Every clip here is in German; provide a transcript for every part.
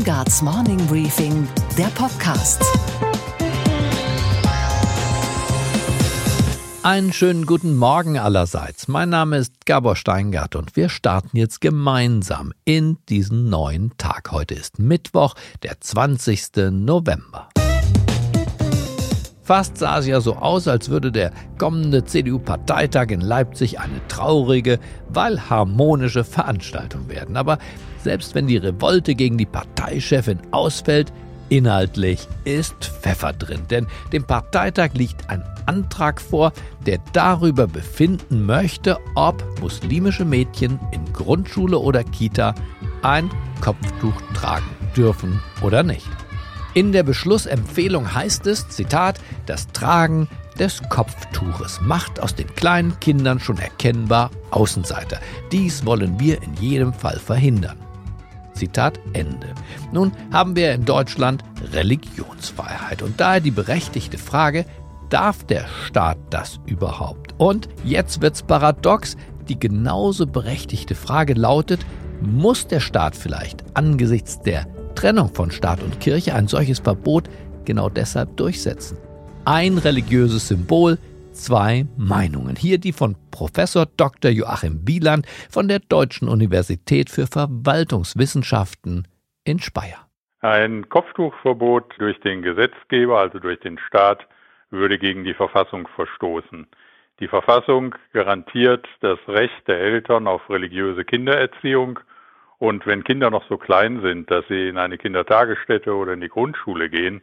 Weingarts Morning Briefing, der Podcast. Einen schönen guten Morgen allerseits. Mein Name ist Gabor Steingart und wir starten jetzt gemeinsam in diesen neuen Tag. Heute ist Mittwoch, der 20. November. Fast sah es ja so aus, als würde der kommende CDU-Parteitag in Leipzig eine traurige, weil harmonische Veranstaltung werden. Aber selbst wenn die Revolte gegen die Parteichefin ausfällt, inhaltlich ist Pfeffer drin. Denn dem Parteitag liegt ein Antrag vor, der darüber befinden möchte, ob muslimische Mädchen in Grundschule oder Kita ein Kopftuch tragen dürfen oder nicht. In der Beschlussempfehlung heißt es, Zitat, das Tragen des Kopftuches macht aus den kleinen Kindern schon erkennbar Außenseiter. Dies wollen wir in jedem Fall verhindern. Zitat Ende. Nun haben wir in Deutschland Religionsfreiheit und daher die berechtigte Frage, darf der Staat das überhaupt? Und jetzt wird's paradox, die genauso berechtigte Frage lautet, muss der Staat vielleicht angesichts der Trennung von Staat und Kirche ein solches Verbot genau deshalb durchsetzen. Ein religiöses Symbol, zwei Meinungen. Hier die von Professor Dr. Joachim Wieland von der Deutschen Universität für Verwaltungswissenschaften in Speyer. Ein Kopftuchverbot durch den Gesetzgeber, also durch den Staat, würde gegen die Verfassung verstoßen. Die Verfassung garantiert das Recht der Eltern auf religiöse Kindererziehung und wenn Kinder noch so klein sind, dass sie in eine Kindertagesstätte oder in die Grundschule gehen,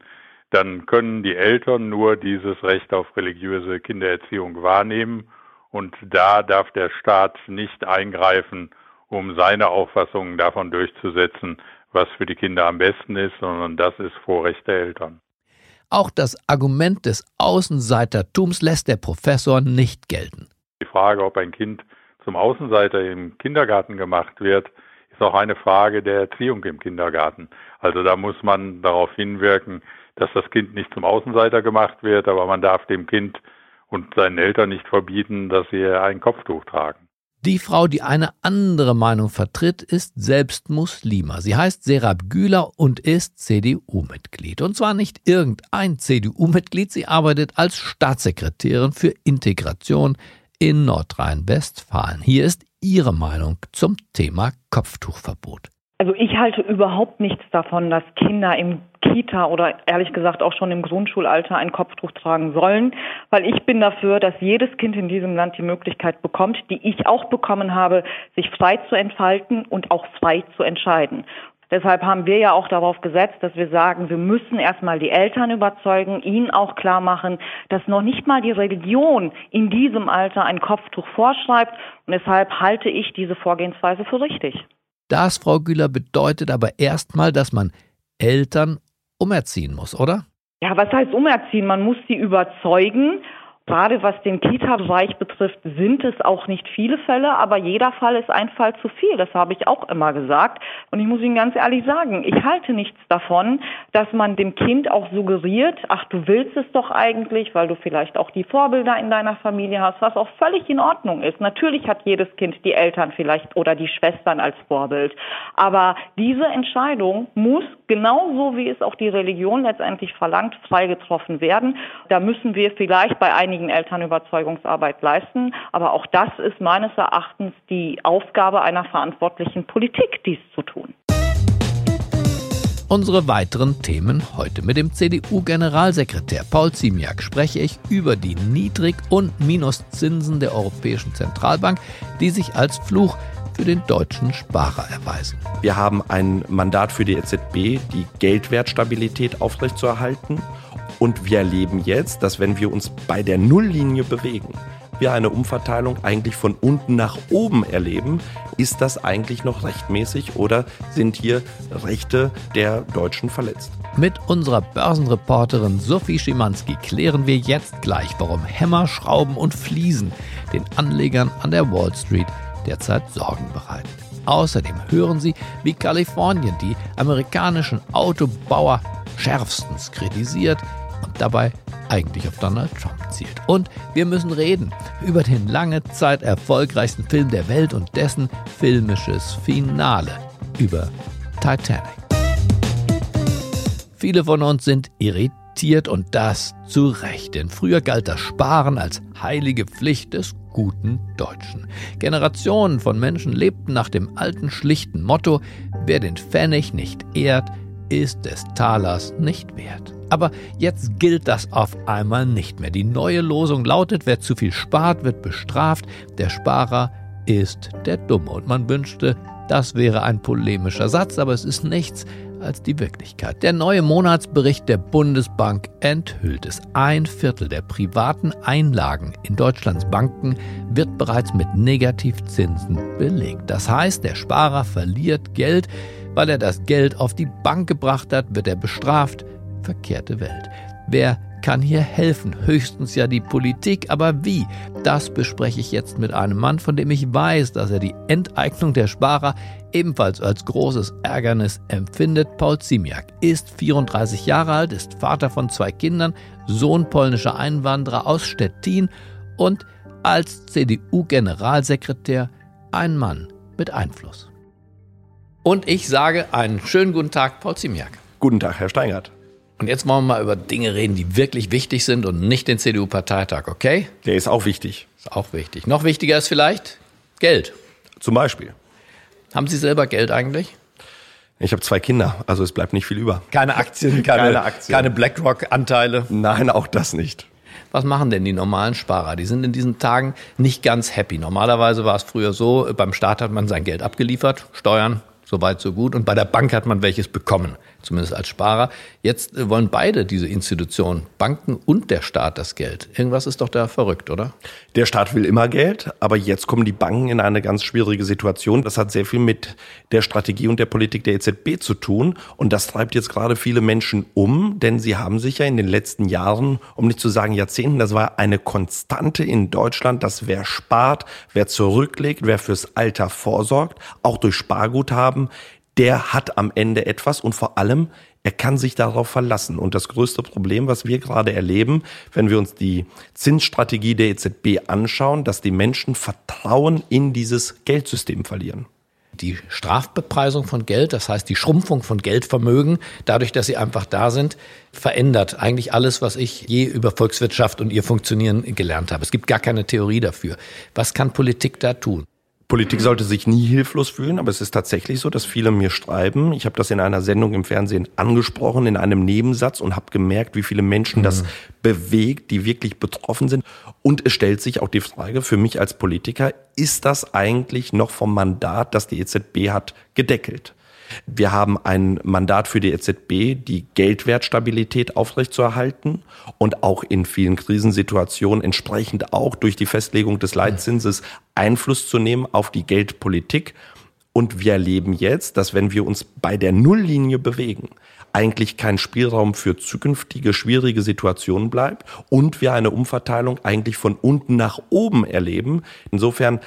dann können die Eltern nur dieses Recht auf religiöse Kindererziehung wahrnehmen und da darf der Staat nicht eingreifen, um seine Auffassungen davon durchzusetzen, was für die Kinder am besten ist, sondern das ist Vorrecht der Eltern. Auch das Argument des Außenseitertums lässt der Professor nicht gelten. Die Frage, ob ein Kind zum Außenseiter im Kindergarten gemacht wird, ist auch eine Frage der Erziehung im Kindergarten. Also da muss man darauf hinwirken, dass das Kind nicht zum Außenseiter gemacht wird, aber man darf dem Kind und seinen Eltern nicht verbieten, dass sie ein Kopftuch tragen. Die Frau, die eine andere Meinung vertritt, ist selbst Muslima. Sie heißt Serap Güler und ist CDU-Mitglied. Und zwar nicht irgendein CDU-Mitglied, sie arbeitet als Staatssekretärin für Integration in Nordrhein-Westfalen. Hier ist Ihre Meinung zum Thema Kopftuchverbot. Also ich halte überhaupt nichts davon, dass Kinder im Kita oder ehrlich gesagt auch schon im Grundschulalter ein Kopftuch tragen sollen, weil ich bin dafür, dass jedes Kind in diesem Land die Möglichkeit bekommt, die ich auch bekommen habe, sich frei zu entfalten und auch frei zu entscheiden. Deshalb haben wir ja auch darauf gesetzt, dass wir sagen, wir müssen erstmal die Eltern überzeugen, ihnen auch klar machen, dass noch nicht mal die Religion in diesem Alter ein Kopftuch vorschreibt. Und deshalb halte ich diese Vorgehensweise für richtig. Das, Frau Güler, bedeutet aber erstmal, dass man Eltern umerziehen muss, oder? Ja, was heißt umerziehen? Man muss sie überzeugen Gerade was den Kita-Bereich betrifft, sind es auch nicht viele Fälle, aber jeder Fall ist ein Fall zu viel. Das habe ich auch immer gesagt. Und ich muss Ihnen ganz ehrlich sagen, ich halte nichts davon, dass man dem Kind auch suggeriert, ach, du willst es doch eigentlich, weil du vielleicht auch die Vorbilder in deiner Familie hast, was auch völlig in Ordnung ist. Natürlich hat jedes Kind die Eltern vielleicht oder die Schwestern als Vorbild. Aber diese Entscheidung muss genauso wie es auch die Religion letztendlich verlangt, frei getroffen werden. Da müssen wir vielleicht bei einigen einigen Eltern Überzeugungsarbeit leisten. Aber auch das ist meines Erachtens die Aufgabe einer verantwortlichen Politik, dies zu tun. Unsere weiteren Themen heute. Mit dem CDU-Generalsekretär Paul Ziemiak spreche ich über die Niedrig- und Minuszinsen der Europäischen Zentralbank, die sich als Fluch für den deutschen Sparer erweisen. Wir haben ein Mandat für die EZB, die Geldwertstabilität aufrechtzuerhalten und wir erleben jetzt, dass wenn wir uns bei der Nulllinie bewegen, wir eine Umverteilung eigentlich von unten nach oben erleben. Ist das eigentlich noch rechtmäßig oder sind hier Rechte der Deutschen verletzt? Mit unserer Börsenreporterin Sophie Schimanski klären wir jetzt gleich, warum Hämmer, Schrauben und Fliesen den Anlegern an der Wall Street derzeit Sorgen bereiten. Außerdem hören Sie, wie Kalifornien die amerikanischen Autobauer schärfstens kritisiert, dabei eigentlich auf Donald Trump zielt. Und wir müssen reden über den lange Zeit erfolgreichsten Film der Welt und dessen filmisches Finale über Titanic. Viele von uns sind irritiert und das zu Recht, denn früher galt das Sparen als heilige Pflicht des guten Deutschen. Generationen von Menschen lebten nach dem alten schlichten Motto, wer den Pfennig nicht ehrt, ist des Talers nicht wert. Aber jetzt gilt das auf einmal nicht mehr. Die neue Losung lautet, wer zu viel spart, wird bestraft, der Sparer ist der Dumme. Und man wünschte, das wäre ein polemischer Satz, aber es ist nichts als die Wirklichkeit. Der neue Monatsbericht der Bundesbank enthüllt es. Ein Viertel der privaten Einlagen in Deutschlands Banken wird bereits mit Negativzinsen belegt. Das heißt, der Sparer verliert Geld, weil er das Geld auf die Bank gebracht hat, wird er bestraft. Verkehrte Welt. Wer kann hier helfen? Höchstens ja die Politik, aber wie? Das bespreche ich jetzt mit einem Mann, von dem ich weiß, dass er die Enteignung der Sparer ebenfalls als großes Ärgernis empfindet. Paul Ziemiak ist 34 Jahre alt, ist Vater von zwei Kindern, Sohn polnischer Einwanderer aus Stettin und als CDU-Generalsekretär ein Mann mit Einfluss. Und ich sage einen schönen guten Tag, Paul Ziemiak. Guten Tag, Herr Steingart. Und jetzt wollen wir mal über Dinge reden, die wirklich wichtig sind und nicht den CDU-Parteitag, okay? Der ist auch wichtig. Ist auch wichtig. Noch wichtiger ist vielleicht Geld. Zum Beispiel. Haben Sie selber Geld eigentlich? Ich habe zwei Kinder, also es bleibt nicht viel über. Keine Aktien, keine, keine, Aktien. keine BlackRock-Anteile? Nein, auch das nicht. Was machen denn die normalen Sparer? Die sind in diesen Tagen nicht ganz happy. Normalerweise war es früher so, beim Staat hat man sein Geld abgeliefert, Steuern, so weit, so gut. Und bei der Bank hat man welches bekommen zumindest als Sparer. Jetzt äh, wollen beide diese Institutionen, Banken und der Staat, das Geld. Irgendwas ist doch da verrückt, oder? Der Staat will immer Geld, aber jetzt kommen die Banken in eine ganz schwierige Situation. Das hat sehr viel mit der Strategie und der Politik der EZB zu tun. Und das treibt jetzt gerade viele Menschen um, denn sie haben sich ja in den letzten Jahren, um nicht zu sagen Jahrzehnten, das war eine Konstante in Deutschland, dass wer spart, wer zurücklegt, wer fürs Alter vorsorgt, auch durch Sparguthaben, der hat am Ende etwas und vor allem, er kann sich darauf verlassen. Und das größte Problem, was wir gerade erleben, wenn wir uns die Zinsstrategie der EZB anschauen, dass die Menschen Vertrauen in dieses Geldsystem verlieren die Strafbepreisung von Geld, das heißt die Schrumpfung von Geldvermögen, dadurch, dass sie einfach da sind, verändert eigentlich alles, was ich je über Volkswirtschaft und ihr Funktionieren gelernt habe. Es gibt gar keine Theorie dafür. Was kann Politik da tun? Politik sollte sich nie hilflos fühlen, aber es ist tatsächlich so, dass viele mir schreiben. Ich habe das in einer Sendung im Fernsehen angesprochen, in einem Nebensatz und habe gemerkt, wie viele Menschen mhm. das bewegt, die wirklich betroffen sind. Und es stellt sich auch die Frage für mich als Politiker, ist das eigentlich noch vom Mandat, das die EZB hat, gedeckelt? Wir haben ein Mandat für die EZB, die Geldwertstabilität aufrechtzuerhalten und auch in vielen Krisensituationen entsprechend auch durch die Festlegung des Leitzinses Einfluss zu nehmen auf die Geldpolitik. Und wir erleben jetzt, dass wenn wir uns bei der Nulllinie bewegen, eigentlich kein Spielraum für zukünftige schwierige Situationen bleibt und wir eine Umverteilung eigentlich von unten nach oben erleben. Insofern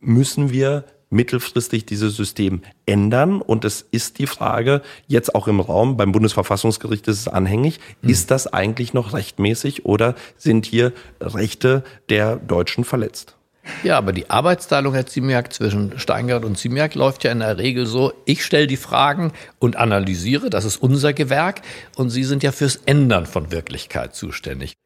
müssen wir mittelfristig dieses System ändern. Und es ist die Frage, jetzt auch im Raum, beim Bundesverfassungsgericht ist es anhängig, mhm. ist das eigentlich noch rechtmäßig oder sind hier Rechte der Deutschen verletzt? Ja, aber die Arbeitsteilung, Herr Ziemiak, zwischen Steingart und Ziemiak läuft ja in der Regel so, ich stelle die Fragen und analysiere, das ist unser Gewerk, und Sie sind ja fürs Ändern von Wirklichkeit zuständig.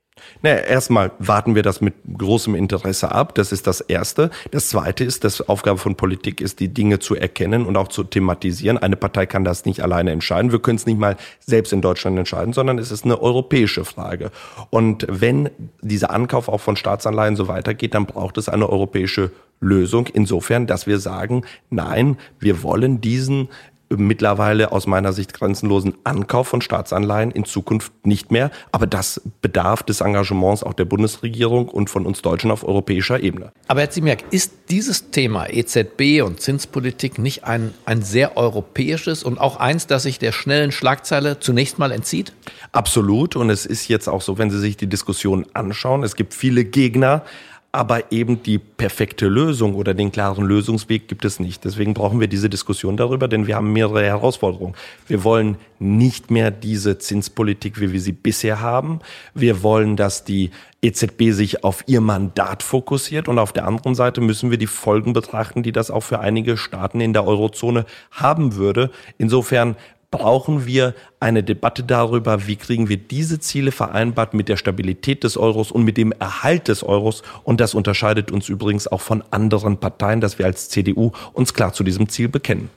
Naja, erstmal warten wir das mit großem Interesse ab. Das ist das Erste. Das Zweite ist, dass Aufgabe von Politik ist, die Dinge zu erkennen und auch zu thematisieren. Eine Partei kann das nicht alleine entscheiden. Wir können es nicht mal selbst in Deutschland entscheiden, sondern es ist eine europäische Frage. Und wenn dieser Ankauf auch von Staatsanleihen so weitergeht, dann braucht es eine europäische Lösung. Insofern, dass wir sagen, nein, wir wollen diesen mittlerweile aus meiner Sicht grenzenlosen Ankauf von Staatsanleihen in Zukunft nicht mehr. Aber das bedarf des Engagements auch der Bundesregierung und von uns Deutschen auf europäischer Ebene. Aber Herr Ziemiak, ist dieses Thema EZB und Zinspolitik nicht ein, ein sehr europäisches und auch eins, das sich der schnellen Schlagzeile zunächst mal entzieht? Absolut. Und es ist jetzt auch so, wenn Sie sich die Diskussion anschauen, es gibt viele Gegner, aber eben die perfekte Lösung oder den klaren Lösungsweg gibt es nicht. Deswegen brauchen wir diese Diskussion darüber, denn wir haben mehrere Herausforderungen. Wir wollen nicht mehr diese Zinspolitik, wie wir sie bisher haben. Wir wollen, dass die EZB sich auf ihr Mandat fokussiert und auf der anderen Seite müssen wir die Folgen betrachten, die das auch für einige Staaten in der Eurozone haben würde. Insofern brauchen wir eine Debatte darüber, wie kriegen wir diese Ziele vereinbart mit der Stabilität des Euros und mit dem Erhalt des Euros. Und das unterscheidet uns übrigens auch von anderen Parteien, dass wir als CDU uns klar zu diesem Ziel bekennen.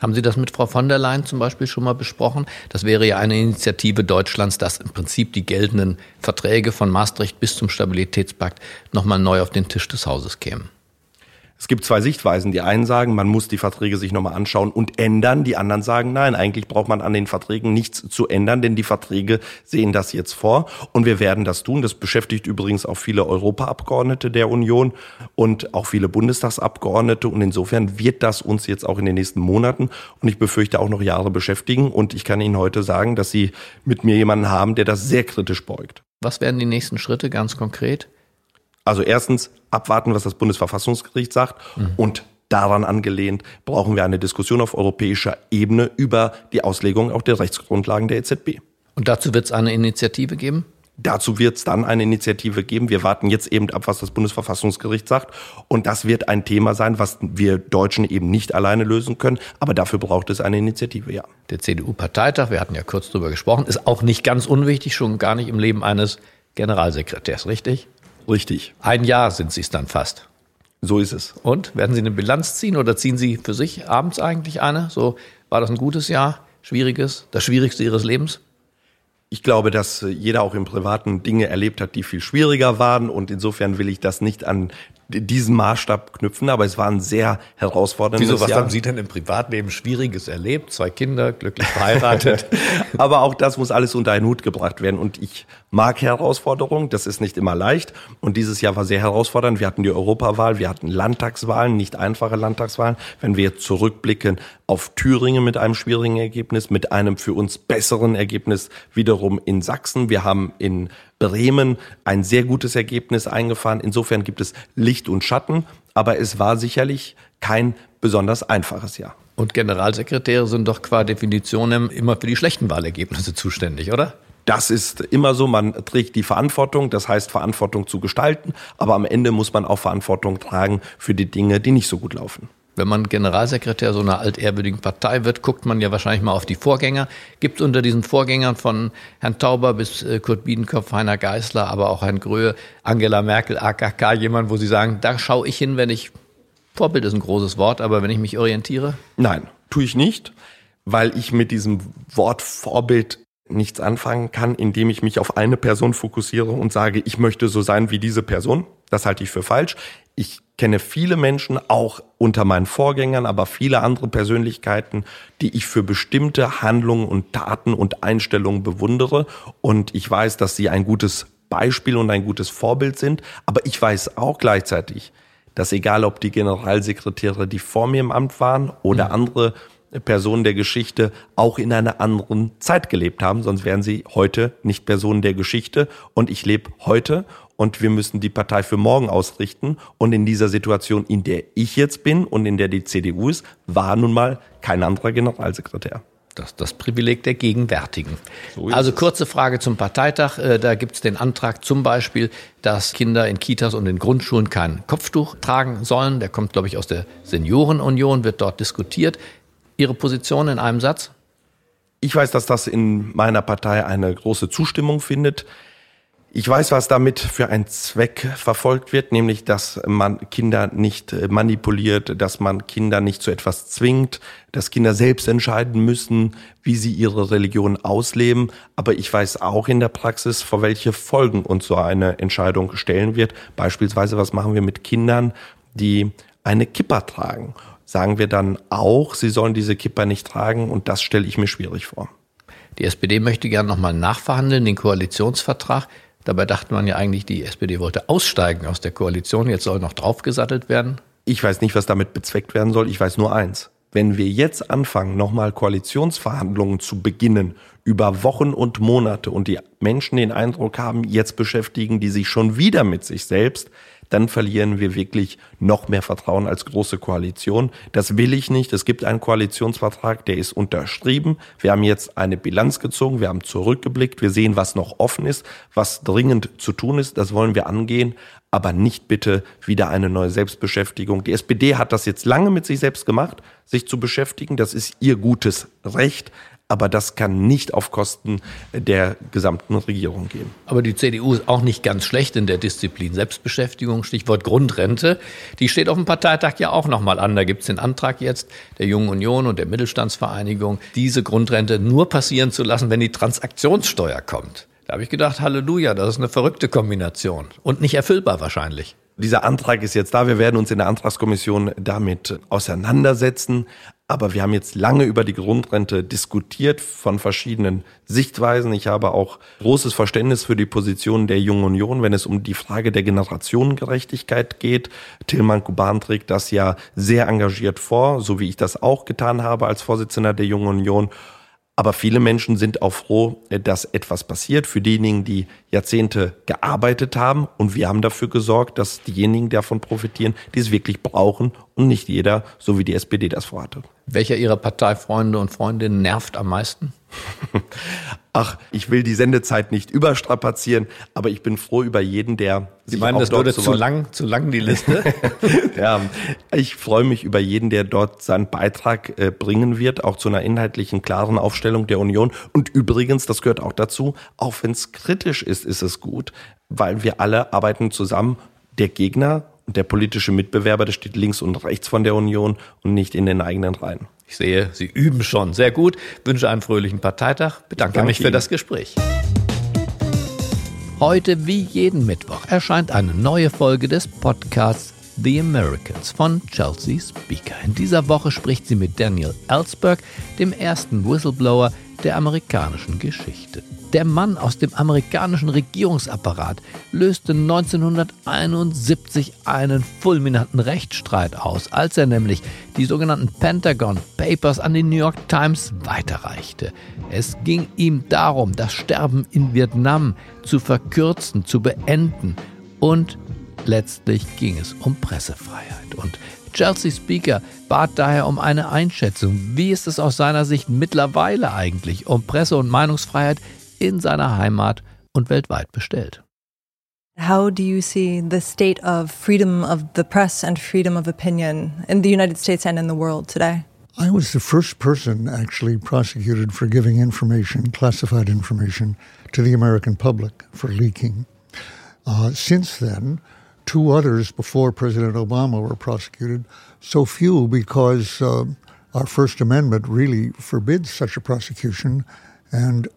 Haben Sie das mit Frau von der Leyen zum Beispiel schon mal besprochen? Das wäre ja eine Initiative Deutschlands, dass im Prinzip die geltenden Verträge von Maastricht bis zum Stabilitätspakt nochmal neu auf den Tisch des Hauses kämen. Es gibt zwei Sichtweisen. Die einen sagen, man muss die Verträge sich nochmal anschauen und ändern. Die anderen sagen, nein, eigentlich braucht man an den Verträgen nichts zu ändern, denn die Verträge sehen das jetzt vor und wir werden das tun. Das beschäftigt übrigens auch viele Europaabgeordnete der Union und auch viele Bundestagsabgeordnete und insofern wird das uns jetzt auch in den nächsten Monaten und ich befürchte auch noch Jahre beschäftigen und ich kann Ihnen heute sagen, dass Sie mit mir jemanden haben, der das sehr kritisch beugt. Was werden die nächsten Schritte ganz konkret? Also erstens abwarten, was das Bundesverfassungsgericht sagt mhm. und daran angelehnt brauchen wir eine Diskussion auf europäischer Ebene über die Auslegung auch der Rechtsgrundlagen der EZB. Und dazu wird es eine Initiative geben? Dazu wird es dann eine Initiative geben. Wir warten jetzt eben ab, was das Bundesverfassungsgericht sagt. Und das wird ein Thema sein, was wir Deutschen eben nicht alleine lösen können. Aber dafür braucht es eine Initiative, ja. Der CDU-Parteitag, wir hatten ja kurz drüber gesprochen, ist auch nicht ganz unwichtig, schon gar nicht im Leben eines Generalsekretärs, richtig? Richtig. Ein Jahr sind Sie es dann fast. So ist es. Und werden Sie eine Bilanz ziehen oder ziehen Sie für sich abends eigentlich eine? So, war das ein gutes Jahr? Schwieriges? Das Schwierigste Ihres Lebens? Ich glaube, dass jeder auch im Privaten Dinge erlebt hat, die viel schwieriger waren. Und insofern will ich das nicht an diesen Maßstab knüpfen, aber es war ein sehr herausforderndes Wieso, was Jahr. haben Sie denn im Privatleben Schwieriges erlebt? Zwei Kinder, glücklich verheiratet. aber auch das muss alles unter einen Hut gebracht werden. Und ich mag Herausforderungen, das ist nicht immer leicht. Und dieses Jahr war sehr herausfordernd. Wir hatten die Europawahl, wir hatten Landtagswahlen, nicht einfache Landtagswahlen. Wenn wir zurückblicken auf Thüringen mit einem schwierigen Ergebnis, mit einem für uns besseren Ergebnis wiederum in Sachsen. Wir haben in Bremen ein sehr gutes Ergebnis eingefahren. Insofern gibt es Licht und Schatten, aber es war sicherlich kein besonders einfaches Jahr. Und Generalsekretäre sind doch qua Definition immer für die schlechten Wahlergebnisse zuständig, oder? Das ist immer so, man trägt die Verantwortung, das heißt Verantwortung zu gestalten, aber am Ende muss man auch Verantwortung tragen für die Dinge, die nicht so gut laufen. Wenn man Generalsekretär so einer altehrwürdigen Partei wird, guckt man ja wahrscheinlich mal auf die Vorgänger. Gibt es unter diesen Vorgängern von Herrn Tauber bis äh, Kurt Biedenkopf, Heiner Geißler, aber auch Herrn Gröhe, Angela Merkel, AKK, jemand, wo Sie sagen, da schaue ich hin, wenn ich, Vorbild ist ein großes Wort, aber wenn ich mich orientiere? Nein, tue ich nicht, weil ich mit diesem Wort Vorbild nichts anfangen kann, indem ich mich auf eine Person fokussiere und sage, ich möchte so sein wie diese Person. Das halte ich für falsch. Ich kenne viele Menschen, auch unter meinen Vorgängern, aber viele andere Persönlichkeiten, die ich für bestimmte Handlungen und Taten und Einstellungen bewundere. Und ich weiß, dass sie ein gutes Beispiel und ein gutes Vorbild sind. Aber ich weiß auch gleichzeitig, dass egal ob die Generalsekretäre, die vor mir im Amt waren oder mhm. andere Personen der Geschichte auch in einer anderen Zeit gelebt haben, sonst wären sie heute nicht Personen der Geschichte und ich lebe heute und wir müssen die Partei für morgen ausrichten und in dieser Situation, in der ich jetzt bin und in der die CDU ist, war nun mal kein anderer Generalsekretär. Das, das Privileg der Gegenwärtigen. So also kurze Frage zum Parteitag. Äh, da gibt es den Antrag zum Beispiel, dass Kinder in Kitas und in Grundschulen kein Kopftuch tragen sollen. Der kommt, glaube ich, aus der Seniorenunion, wird dort diskutiert. Ihre Position in einem Satz? Ich weiß, dass das in meiner Partei eine große Zustimmung findet. Ich weiß, was damit für ein Zweck verfolgt wird, nämlich, dass man Kinder nicht äh, manipuliert, dass man Kinder nicht zu etwas zwingt, dass Kinder selbst entscheiden müssen, wie sie ihre Religion ausleben. Aber ich weiß auch in der Praxis, vor welche Folgen uns so eine Entscheidung stellen wird. Beispielsweise, was machen wir mit Kindern, die eine Kippa tragen? Sagen wir dann auch, sie sollen diese Kipper nicht tragen und das stelle ich mir schwierig vor. Die SPD möchte gerne nochmal nachverhandeln, den Koalitionsvertrag. Dabei dachte man ja eigentlich, die SPD wollte aussteigen aus der Koalition. Jetzt soll noch draufgesattelt werden. Ich weiß nicht, was damit bezweckt werden soll. Ich weiß nur eins. Wenn wir jetzt anfangen, nochmal Koalitionsverhandlungen zu beginnen über Wochen und Monate und die Menschen den Eindruck haben, jetzt beschäftigen die sich schon wieder mit sich selbst, dann verlieren wir wirklich noch mehr Vertrauen als große Koalition. Das will ich nicht. Es gibt einen Koalitionsvertrag, der ist unterschrieben. Wir haben jetzt eine Bilanz gezogen, wir haben zurückgeblickt, wir sehen, was noch offen ist, was dringend zu tun ist. Das wollen wir angehen aber nicht bitte wieder eine neue Selbstbeschäftigung. Die SPD hat das jetzt lange mit sich selbst gemacht, sich zu beschäftigen. Das ist ihr gutes Recht. Aber das kann nicht auf Kosten der gesamten Regierung gehen. Aber die CDU ist auch nicht ganz schlecht in der Disziplin Selbstbeschäftigung, Stichwort Grundrente. Die steht auf dem Parteitag ja auch nochmal an. Da gibt es den Antrag jetzt der Jungen Union und der Mittelstandsvereinigung, diese Grundrente nur passieren zu lassen, wenn die Transaktionssteuer kommt. Da habe ich gedacht, Halleluja, das ist eine verrückte Kombination und nicht erfüllbar wahrscheinlich. Dieser Antrag ist jetzt da. Wir werden uns in der Antragskommission damit auseinandersetzen. Aber wir haben jetzt lange über die Grundrente diskutiert von verschiedenen Sichtweisen. Ich habe auch großes Verständnis für die Position der Jungen Union, wenn es um die Frage der Generationengerechtigkeit geht. Tilman Kuban trägt das ja sehr engagiert vor, so wie ich das auch getan habe als Vorsitzender der Jungen Union. Aber viele Menschen sind auch froh, dass etwas passiert für diejenigen, die Jahrzehnte gearbeitet haben. Und wir haben dafür gesorgt, dass diejenigen davon profitieren, die es wirklich brauchen und nicht jeder, so wie die SPD das vorhatte. Welcher Ihrer Parteifreunde und Freundinnen nervt am meisten? Ach, ich will die Sendezeit nicht überstrapazieren, aber ich bin froh über jeden, der. Sie meinen, das würde zu lang, zu lang die Liste? ja, ich freue mich über jeden, der dort seinen Beitrag äh, bringen wird, auch zu einer inhaltlichen, klaren Aufstellung der Union. Und übrigens, das gehört auch dazu, auch wenn es kritisch ist, ist es gut, weil wir alle arbeiten zusammen. Der Gegner und der politische Mitbewerber, der steht links und rechts von der Union und nicht in den eigenen Reihen. Ich sehe, Sie üben schon sehr gut. Wünsche einen fröhlichen Parteitag. Bedanke Danke mich für Ihnen. das Gespräch. Heute wie jeden Mittwoch erscheint eine neue Folge des Podcasts The Americans von Chelsea Speaker. In dieser Woche spricht sie mit Daniel Ellsberg, dem ersten Whistleblower der amerikanischen Geschichte. Der Mann aus dem amerikanischen Regierungsapparat löste 1971 einen fulminanten Rechtsstreit aus, als er nämlich die sogenannten Pentagon Papers an die New York Times weiterreichte. Es ging ihm darum, das Sterben in Vietnam zu verkürzen, zu beenden und letztlich ging es um Pressefreiheit. Und Chelsea Speaker bat daher um eine Einschätzung. Wie ist es aus seiner Sicht mittlerweile eigentlich um Presse- und Meinungsfreiheit in seiner Heimat und weltweit bestellt. How do you see the state of freedom of the press and freedom of opinion in the United States and in the world today? I was the first person actually prosecuted for giving information, classified information, to the American public for leaking. Uh, since then, two others before President Obama were prosecuted. So few because uh, our First Amendment really forbids such a prosecution. And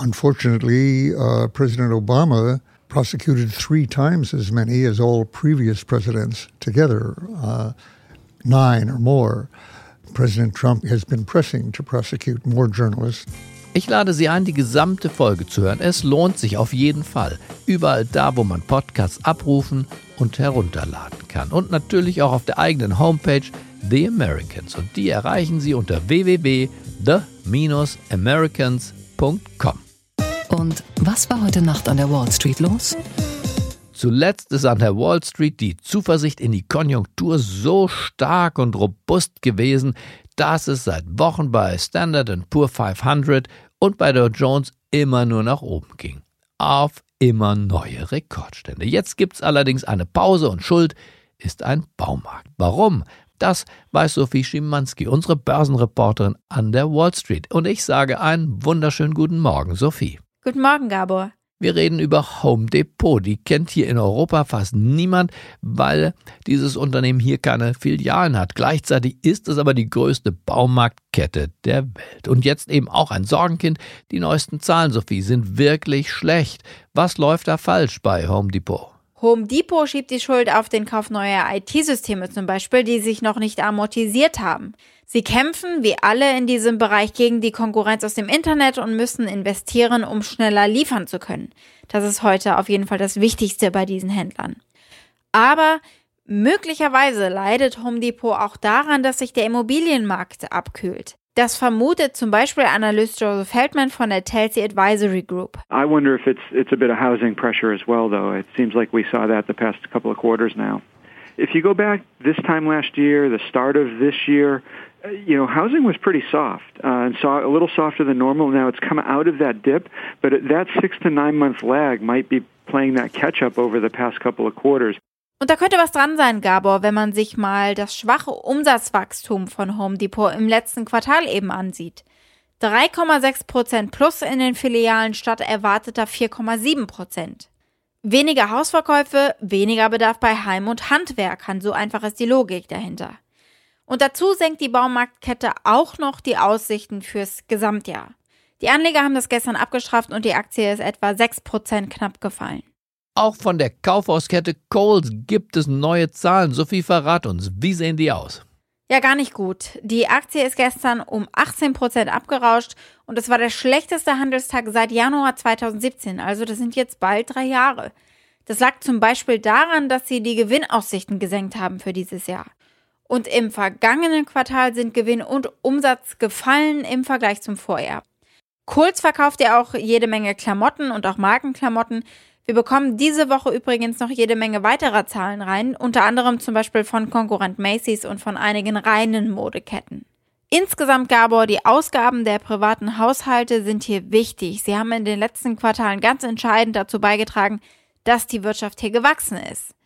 Unfortunately, uh, President Obama prosecuted three times as many as all previous presidents together, uh, nine or more. President Trump has been pressing to prosecute more journalists. Ich lade Sie ein, die gesamte Folge zu hören. Es lohnt sich auf jeden Fall. Überall da, wo man Podcasts abrufen und herunterladen kann. Und natürlich auch auf der eigenen Homepage The Americans. Und die erreichen Sie unter www.the-americans.com. Und was war heute Nacht an der Wall Street los? Zuletzt ist an der Wall Street die Zuversicht in die Konjunktur so stark und robust gewesen, dass es seit Wochen bei Standard Poor 500 und bei Dow Jones immer nur nach oben ging. Auf immer neue Rekordstände. Jetzt gibt es allerdings eine Pause und Schuld ist ein Baumarkt. Warum? Das weiß Sophie Schimanski, unsere Börsenreporterin an der Wall Street. Und ich sage einen wunderschönen guten Morgen, Sophie. Guten Morgen, Gabor. Wir reden über Home Depot. Die kennt hier in Europa fast niemand, weil dieses Unternehmen hier keine Filialen hat. Gleichzeitig ist es aber die größte Baumarktkette der Welt. Und jetzt eben auch ein Sorgenkind. Die neuesten Zahlen, Sophie, sind wirklich schlecht. Was läuft da falsch bei Home Depot? Home Depot schiebt die Schuld auf den Kauf neuer IT-Systeme zum Beispiel, die sich noch nicht amortisiert haben. Sie kämpfen, wie alle in diesem Bereich, gegen die Konkurrenz aus dem Internet und müssen investieren, um schneller liefern zu können. Das ist heute auf jeden Fall das Wichtigste bei diesen Händlern. Aber möglicherweise leidet Home Depot auch daran, dass sich der Immobilienmarkt abkühlt. Das vermutet zum Beispiel Analyst Joseph Feldman von der Telsey Advisory Group. I wonder if it's it's a bit of housing pressure as well, though. It seems like we saw that the past couple of quarters now. If you go back this time last year, the start of this year, uh, you know, housing was pretty soft uh, and saw a little softer than normal. Now it's come out of that dip, but that six to nine month lag might be playing that catch up over the past couple of quarters. Und da könnte was dran sein, Gabor, wenn man sich mal das schwache Umsatzwachstum von Home Depot im letzten Quartal eben ansieht. 3,6 Prozent plus in den Filialen statt erwarteter 4,7 Prozent. Weniger Hausverkäufe, weniger Bedarf bei Heim- und Handwerkern, so einfach ist die Logik dahinter. Und dazu senkt die Baumarktkette auch noch die Aussichten fürs Gesamtjahr. Die Anleger haben das gestern abgestraft und die Aktie ist etwa 6% knapp gefallen. Auch von der Kaufhauskette Coles gibt es neue Zahlen. Sophie, verrat uns, wie sehen die aus? Ja, gar nicht gut. Die Aktie ist gestern um 18% abgerauscht und es war der schlechteste Handelstag seit Januar 2017. Also das sind jetzt bald drei Jahre. Das lag zum Beispiel daran, dass sie die Gewinnaussichten gesenkt haben für dieses Jahr. Und im vergangenen Quartal sind Gewinn und Umsatz gefallen im Vergleich zum Vorjahr. Kurz verkauft ja auch jede Menge Klamotten und auch Markenklamotten. Wir bekommen diese Woche übrigens noch jede Menge weiterer Zahlen rein, unter anderem zum Beispiel von Konkurrent Macy's und von einigen reinen Modeketten. Insgesamt, Gabor, die Ausgaben der privaten Haushalte sind hier wichtig. Sie haben in den letzten Quartalen ganz entscheidend dazu beigetragen, dass die Wirtschaft hier gewachsen ist.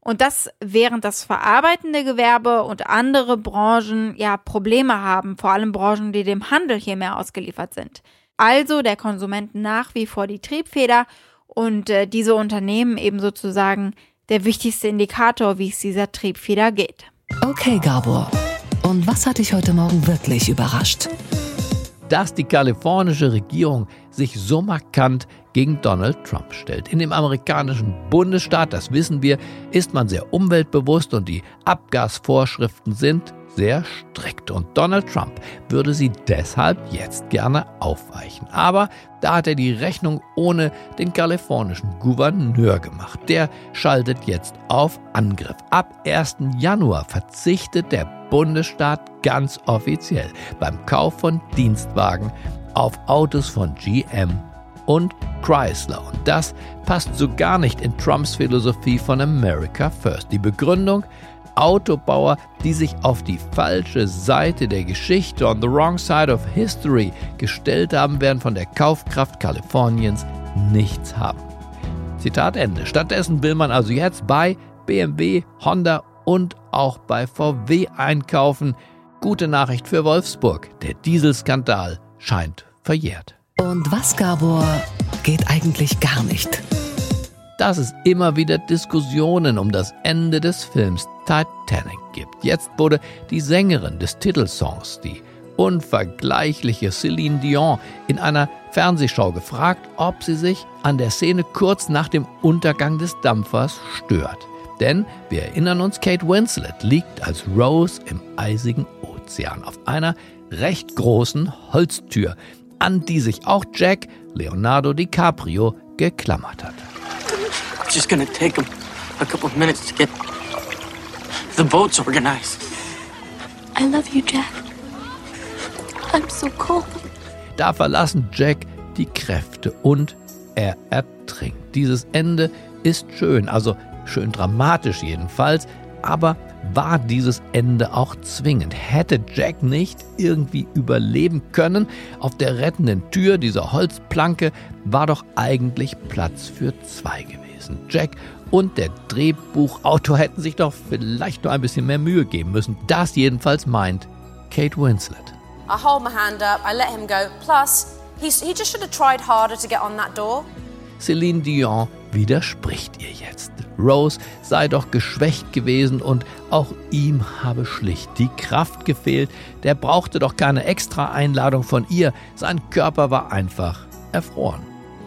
Und das während das verarbeitende Gewerbe und andere Branchen ja Probleme haben, vor allem Branchen, die dem Handel hier mehr ausgeliefert sind. Also der Konsument nach wie vor die Triebfeder und äh, diese Unternehmen eben sozusagen der wichtigste Indikator, wie es dieser Triebfeder geht. Okay, Gabor. Und was hat dich heute Morgen wirklich überrascht? dass die kalifornische Regierung sich so markant gegen Donald Trump stellt. In dem amerikanischen Bundesstaat, das wissen wir, ist man sehr umweltbewusst und die Abgasvorschriften sind sehr strikt. Und Donald Trump würde sie deshalb jetzt gerne aufweichen. Aber da hat er die Rechnung ohne den kalifornischen Gouverneur gemacht. Der schaltet jetzt auf Angriff. Ab 1. Januar verzichtet der Bundesstaat ganz offiziell beim Kauf von Dienstwagen auf Autos von GM und Chrysler. Und das passt so gar nicht in Trumps Philosophie von America First. Die Begründung, Autobauer, die sich auf die falsche Seite der Geschichte, on the wrong side of history, gestellt haben, werden von der Kaufkraft Kaliforniens nichts haben. Zitat Ende. Stattdessen will man also jetzt bei BMW, Honda und auch bei VW einkaufen. Gute Nachricht für Wolfsburg. Der Dieselskandal scheint verjährt. Und was, Gabor, geht eigentlich gar nicht? Dass es immer wieder Diskussionen um das Ende des Films Titanic gibt. Jetzt wurde die Sängerin des Titelsongs, die unvergleichliche Celine Dion, in einer Fernsehshow gefragt, ob sie sich an der Szene kurz nach dem Untergang des Dampfers stört. Denn wir erinnern uns, Kate Winslet liegt als Rose im eisigen Ozean auf einer recht großen Holztür, an die sich auch Jack Leonardo DiCaprio geklammert hat. It's just gonna take him a couple of minutes to get the boats organized. I love you, Jack. I'm so cold. Da verlassen Jack die Kräfte und er ertrinkt. Dieses Ende ist schön, also schön dramatisch jedenfalls, aber war dieses Ende auch zwingend? Hätte Jack nicht irgendwie überleben können? Auf der rettenden Tür dieser Holzplanke war doch eigentlich Platz für zwei gewesen. Jack und der Drehbuchautor hätten sich doch vielleicht noch ein bisschen mehr Mühe geben müssen. Das jedenfalls meint Kate Winslet. I hold my hand up, I let him go. Plus, he's, he just should have tried harder to get on that door. Celine Dion widerspricht ihr jetzt. Rose sei doch geschwächt gewesen und auch ihm habe schlicht die Kraft gefehlt. Der brauchte doch keine extra Einladung von ihr. Sein Körper war einfach erfroren.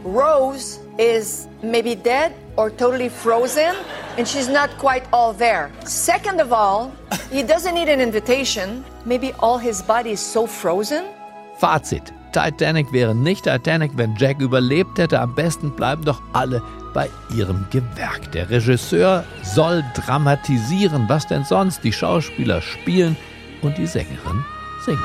Rose is maybe dead or totally frozen, and she's not quite all there. Second of all, he doesn't need an invitation. Maybe all his body is so frozen. Fazit. Titanic wäre nicht Titanic, wenn Jack überlebt hätte. Am besten bleiben doch alle bei ihrem Gewerk. Der Regisseur soll dramatisieren, was denn sonst? Die Schauspieler spielen und die Sängerin singt.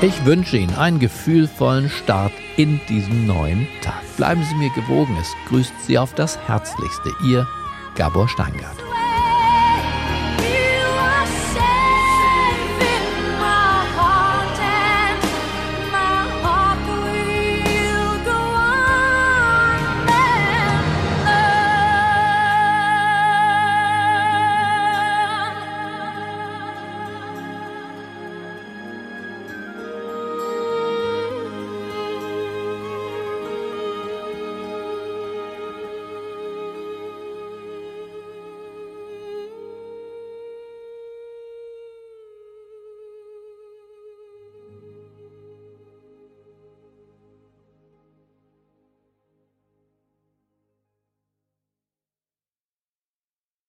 Ich wünsche Ihnen einen gefühlvollen Start in diesen neuen Tag. Bleiben Sie mir gewogen. Es grüßt Sie auf das Herzlichste. Ihr Gabor Steingart.